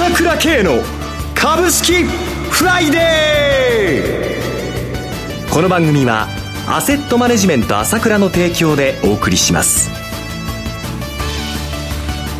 朝倉慶の株式フライデー。この番組はアセットマネジメント朝倉の提供でお送りします。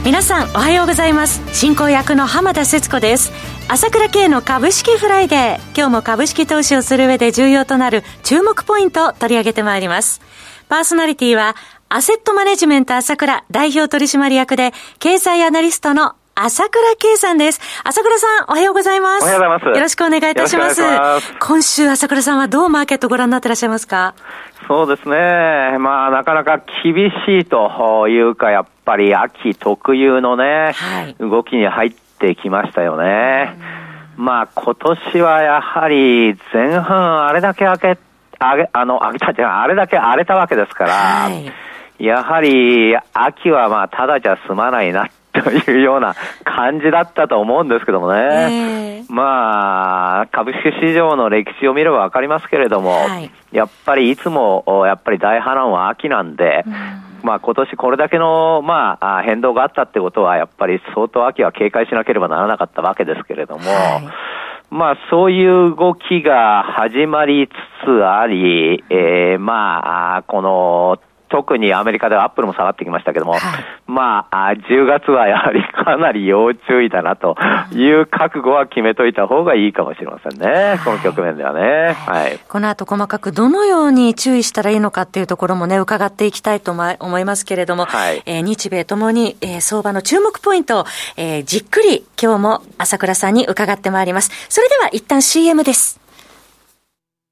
皆さんおはようございます。進行役の浜田節子です。朝倉慶の株式フライデー。今日も株式投資をする上で重要となる注目ポイントを取り上げてまいります。パーソナリティはアセットマネジメント朝倉代表取締役で経済アナリストの朝倉圭さんです。朝倉さん、おはようございます。おはようございます。よろしくお願いいたします。ます今週、朝倉さんはどうマーケットご覧になってらっしゃいますか？そうですね。まあ、なかなか厳しいというか、やっぱり秋特有のね、はい、動きに入ってきましたよね。まあ、今年はやはり前半あれだけ開け、あげ、あの、あげたじゃあれだけ荒れたわけですから、はい、やはり秋はまあ、ただじゃ済まないな というような感じだったと思うんですけどもね。えー、まあ、株式市場の歴史を見ればわかりますけれども、はい、やっぱりいつも、やっぱり大波乱は秋なんで、うん。まあ今年これだけの、まあ、変動があったってことは、やっぱり相当秋は警戒しなければならなかったわけですけれども、はい、まあそういう動きが始まりつつあり、えー、まあ、この特にアメリカではアップルも下がってきましたけども、はい、まあ、10月はやはり かなり要注意だなという覚悟は決めといた方がいいかもしれませんね。はい、この局面ではね。はい。この後細かくどのように注意したらいいのかっていうところもね、伺っていきたいと思いますけれども、はい、えー、日米ともに、えー、相場の注目ポイントを、えー、じっくり今日も朝倉さんに伺ってまいります。それでは一旦 CM です。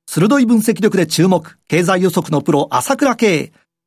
鋭い分析力で注目、経済予測のプロ、朝倉慶。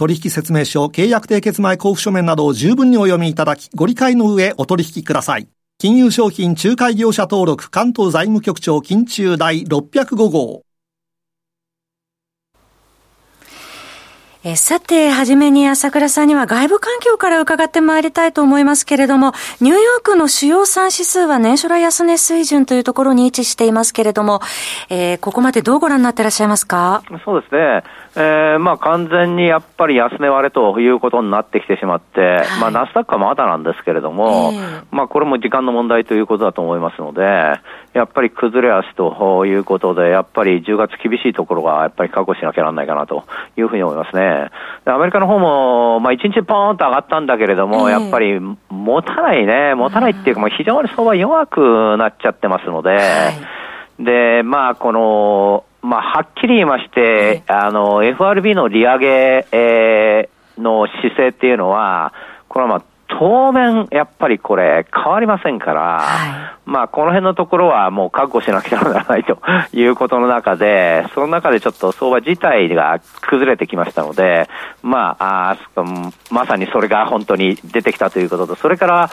取引説明書、契約締結前交付書面などを十分にお読みいただき、ご理解の上お取引ください。金融商品仲介業者登録関東財務局長金中第605号。えさて、はじめに朝倉さんには外部環境から伺ってまいりたいと思いますけれども、ニューヨークの主要産指数は年初来安値水準というところに位置していますけれども、えー、ここまでどうご覧になっていらっしゃいますか？そうですね。えー、まあ完全にやっぱり安値割れということになってきてしまって、はい、まあナスダックはまだなんですけれども、えー、まあこれも時間の問題ということだと思いますので、やっぱり崩れ足ということで、やっぱり10月厳しいところがやっぱり確保しなきゃならないかなというふうに思いますね。アメリカの方も、まあ1日ポーンと上がったんだけれども、えー、やっぱり持たないね、持たないっていうか、非常に相場弱くなっちゃってますので、はい、で、まあこの、まあ、はっきり言いまして、あの、FRB の利上げ、えー、の姿勢っていうのは、これはまあ、当面、やっぱりこれ、変わりませんから、はい、まあ、この辺のところはもう覚悟しなきゃならないと いうことの中で、その中でちょっと相場自体が崩れてきましたので、まあ、あまさにそれが本当に出てきたということと、それから、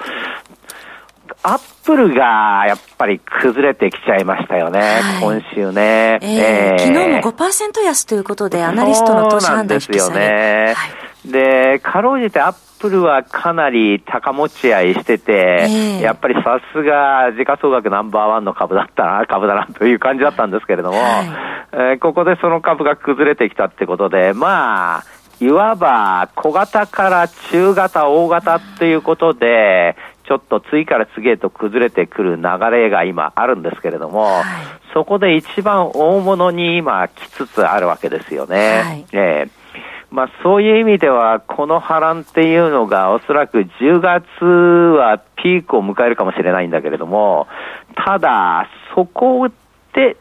アップルがやっぱり崩れてきちゃいましたよね、はい、今週ね。えー、えー、昨日も5%安ということで、アナリストの投資判断引き下げですよね。はい、で、かろうじてアップルはかなり高持ち合いしてて、えー、やっぱりさすが時価総額ナンバーワンの株だったな、株だなという感じだったんですけれども、はい、えー、ここでその株が崩れてきたってことで、まあ、いわば小型から中型、大型っていうことで、ちょっと次から次へと崩れてくる流れが今あるんですけれども、はい、そこで一番大物に今来つつあるわけですよね。はい、えーまあ、そういう意味では、この波乱っていうのが、おそらく10月はピークを迎えるかもしれないんだけれども、ただ、そこで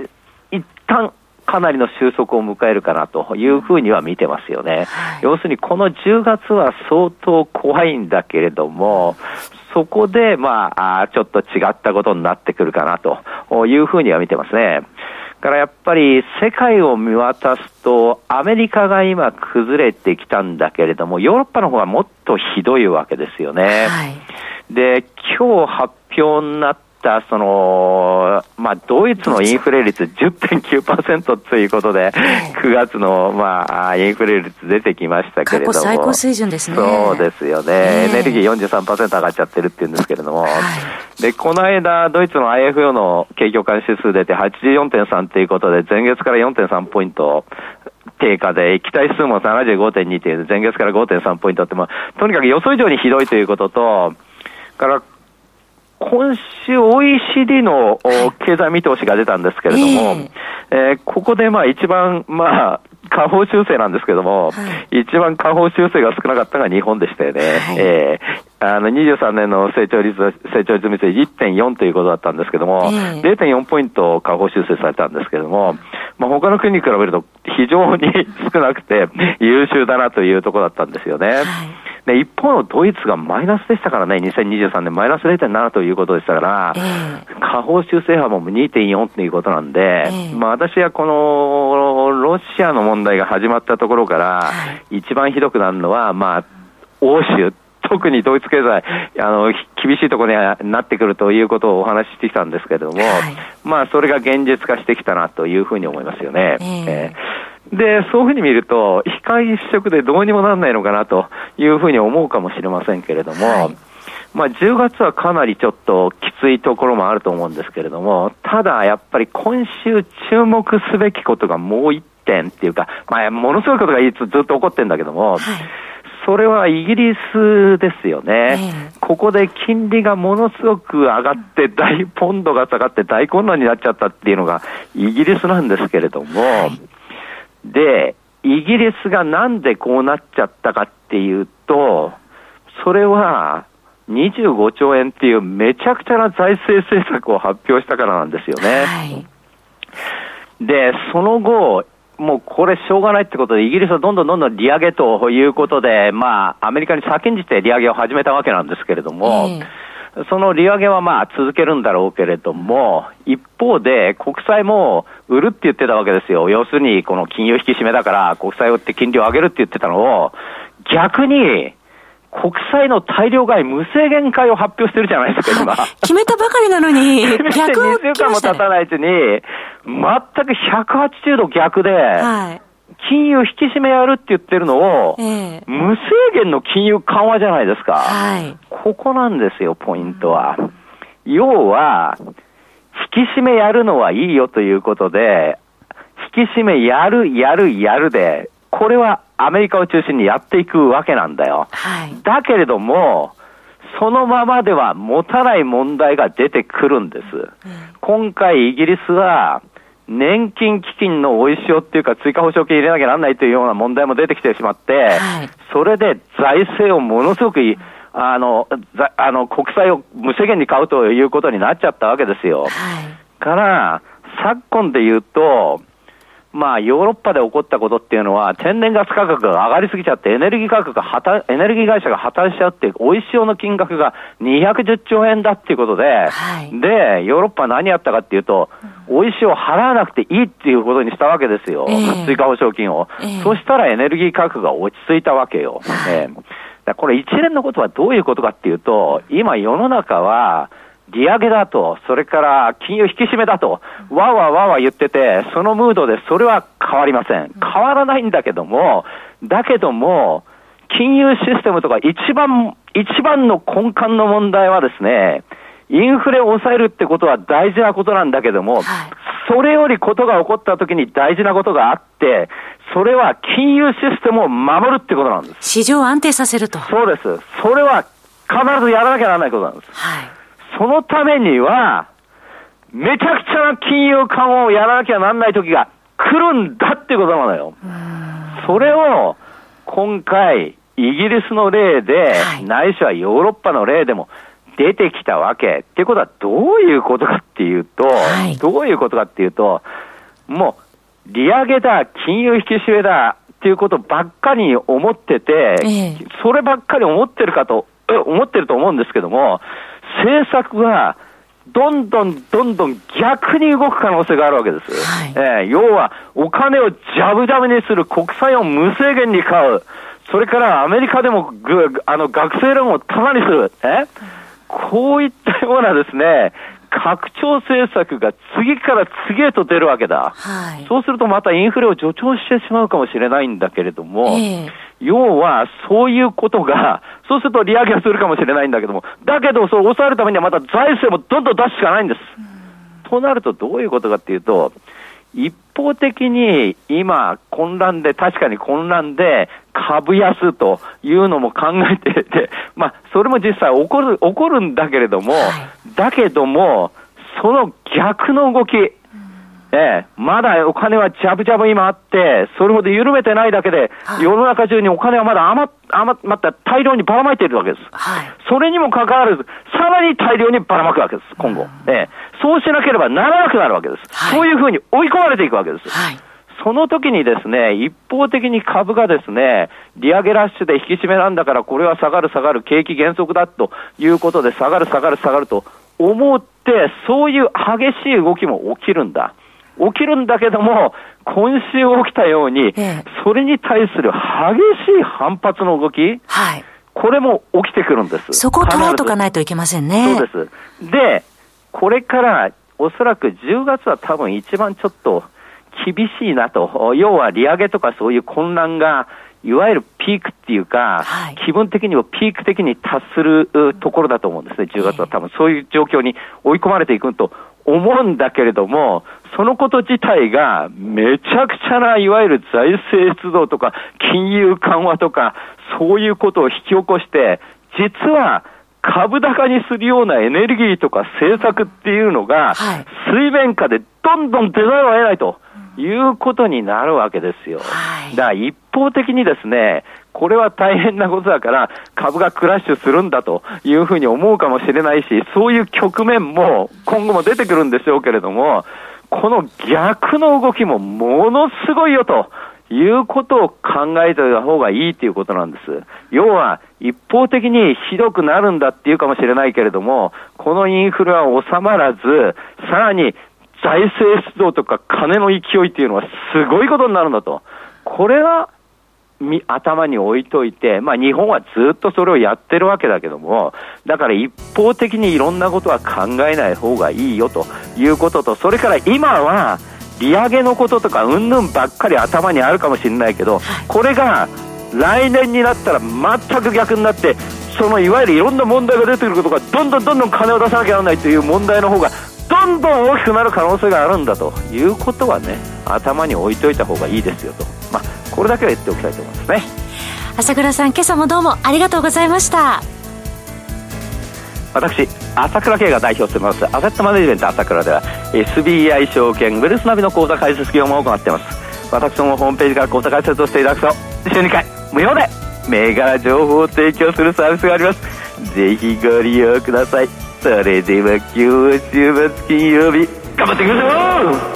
一旦かなりの収束を迎えるかなというふうには見てますよね。はい、要するにこの10月は相当怖いんだけれども、そこで、まあ、ちょっと違ったことになってくるかなというふうには見てますね。からやっぱり世界を見渡すと、アメリカが今崩れてきたんだけれども、ヨーロッパの方がもっとひどいわけですよね。はい、で、今日発表になっったその、まあ、ドイツのインフレ率10.9%ということで、9月の、まあ、インフレ率出てきましたけれども。最高水準ですね。そうですよね。エネルギー43%上がっちゃってるっていうんですけれども。はい、で、この間、ドイツの IFO の景況感指数出て84.3ということで、前月から4.3ポイント低下で、期待数も75.2という、前月から5.3ポイントって、まあ、とにかく予想以上にひどいということと、から今週 OECD の経済見通しが出たんですけれども、えー、えー、ここでまあ一番、まあ、下方修正なんですけども、はい、一番下方修正が少なかったのが日本でしたよね。はい、えー、あの23年の成長率、成長率見て1.4ということだったんですけども、えー、0.4ポイント下方修正されたんですけども、まあ、他の国に比べると非常に少なくて優秀だなというところだったんですよね。はいで、一方のドイツがマイナスでしたからね、2023年マイナス0.7ということでしたから、えー、下方修正波も2.4ということなんで、えー、まあ私はこのロシアの問題が始まったところから、一番ひどくなるのは、まあ、欧州、特にドイツ経済、あの、厳しいところになってくるということをお話ししてきたんですけれども、はい、まあ、それが現実化してきたなというふうに思いますよね。えー、えーで、そういうふうに見ると、光一色でどうにもならないのかなというふうに思うかもしれませんけれども、はい、まあ、10月はかなりちょっときついところもあると思うんですけれども、ただやっぱり今週注目すべきことがもう一点っていうか、まあ、ものすごいことがずっと起こってるんだけども、はい。それはイギリスですよね、えー、ここで金利がものすごく上がって、大ポンドが下がって大混乱になっちゃったっていうのがイギリスなんですけれども、はいで、イギリスがなんでこうなっちゃったかっていうと、それは25兆円っていうめちゃくちゃな財政政策を発表したからなんですよね。はい、で、その後、もうこれしょうがないってことで、イギリスはどんどんどんどん利上げということで、まあ、アメリカに先んじて利上げを始めたわけなんですけれども、えーその利上げはまあ続けるんだろうけれども、一方で国債も売るって言ってたわけですよ。要するにこの金融引き締めだから国債を売って金利を上げるって言ってたのを、逆に国債の大量買い、無制限買いを発表してるじゃないですか、今。決めたばかりなのに、逆を、2週間も経たないうちに、全く180度逆で、はい金融引き締めやるって言ってるのを、えー、無制限の金融緩和じゃないですか。はい。ここなんですよ、ポイントは。要は、引き締めやるのはいいよということで、引き締めやる、やる、やるで、これはアメリカを中心にやっていくわけなんだよ。はい。だけれども、そのままでは持たない問題が出てくるんです。うん、今回イギリスは、年金基金のおいしよっていうか、追加保証金入れなきゃならないというような問題も出てきてしまって、はい、それで財政をものすごくあのあの国債を無制限に買うということになっちゃったわけですよ。はい、から、昨今で言うと、まあ、ヨーロッパで起こったことっていうのは、天然ガス価格が上がりすぎちゃって、エネルギー価格が破綻、エネルギー会社が破綻しちゃって、おいしおの金額が210兆円だっていうことで、はい、で、ヨーロッパは何やったかっていうと、おいしお払わなくていいっていうことにしたわけですよ。えー、追加保証金を、えー、そしたらエネルギー価格が落ち着いたわけよ。えー、これ一連のことはどういうことかっていうと、今世の中は、利上げだと、それから金融引き締めだと、わわわわ言ってて、そのムードでそれは変わりません。変わらないんだけども、だけども、金融システムとか一番、一番の根幹の問題はですね、インフレを抑えるってことは大事なことなんだけども、はい、それよりことが起こった時に大事なことがあって、それは金融システムを守るってことなんです。市場を安定させると。そうです。それは必ずやらなきゃならないことなんです。はい。そのためには、めちゃくちゃな金融緩和をやらなきゃなんない時が来るんだっていうことなのよ。それを今回、イギリスの例で、はい、ないしはヨーロッパの例でも出てきたわけ。っていうことはどういうことかっていうと、はい、どういうことかっていうと、もう、利上げだ、金融引き締めだっていうことばっかり思ってて、ええ、そればっかり思ってるかと、思ってると思うんですけども、政策がどんどんどんどん逆に動く可能性があるわけです。はい、えー、要は、お金をジャブジャブにする、国債を無制限に買う、それからアメリカでもぐあの学生ローンをタダにする、え？こういったようなですね、拡張政策が次から次へと出るわけだ。はい、そうするとまたインフレを助長してしまうかもしれないんだけれども、えー、要はそういうことが、そうすると利上げはするかもしれないんだけども、だけど、そう抑えるためにはまた財政もどんどん出すしかないんです。となるとどういうことかっていうと、一方的に今、混乱で、確かに混乱で、株安というのも考えてて、まあ、それも実際起こる、起こるんだけれども、はい、だけども、その逆の動き、ええ、まだお金はジャブジャブ今あって、それほど緩めてないだけで、はい、世の中中にお金はまだ余余また大量にばらまいているわけです。はい、それにもかかわらず、さらに大量にばらまくわけです、今後。ええ、そうしなければならなくなるわけです。はい、そういうふうに追い込まれていくわけです。はいその時にですね、一方的に株がですね、利上げラッシュで引き締めなんだから、これは下がる下がる、景気減速だということで、下がる下がる下がると思って、そういう激しい動きも起きるんだ。起きるんだけども、今週起きたように、それに対する激しい反発の動き、はい、これも起きてくるんです。そこを捉えとかないといけませんね。そうです。で、これからおそらく10月は多分一番ちょっと厳しいなと。要は利上げとかそういう混乱が、いわゆるピークっていうか、はい、気分的にもピーク的に達するところだと思うんですね、10月は多分そういう状況に追い込まれていくと思うんだけれども、そのこと自体がめちゃくちゃないわゆる財政出動とか金融緩和とかそういうことを引き起こして、実は株高にするようなエネルギーとか政策っていうのが、水面下でどんどん出ざるを得ないと。いうことになるわけですよ。はい、だから一方的にですね、これは大変なことだから、株がクラッシュするんだというふうに思うかもしれないし、そういう局面も今後も出てくるんでしょうけれども、この逆の動きもものすごいよということを考えてた方がいいということなんです。要は、一方的にひどくなるんだっていうかもしれないけれども、このインフレは収まらず、さらに財政出動とか金の勢いっていうのはすごいことになるんだと。これは頭に置いといて、まあ、日本はずっとそれをやってるわけだけども、だから一方的にいろんなことは考えない方がいいよということと、それから今は、利上げのこととか、うんぬんばっかり頭にあるかもしれないけど、これが来年になったら全く逆になって、そのいわゆるいろんな問題が出てくることが、どんどんどんどん金を出さなきゃならないという問題の方が、どんどん大きくなる可能性があるんだということはね、頭に置いといた方がいいですよと。まあ、これだけは言っておきたいと思いますね。朝倉さん、今朝もどうもありがとうございました。私朝倉慶が代表してますアセットマネジメント朝倉では SBI 証券ウェルスナビの口座開設業務を行っています私のホームページから口座開設をしていただくと週2回無料で銘柄情報を提供するサービスがありますぜひご利用くださいそれでは今日は週末金曜日頑張っていきましょう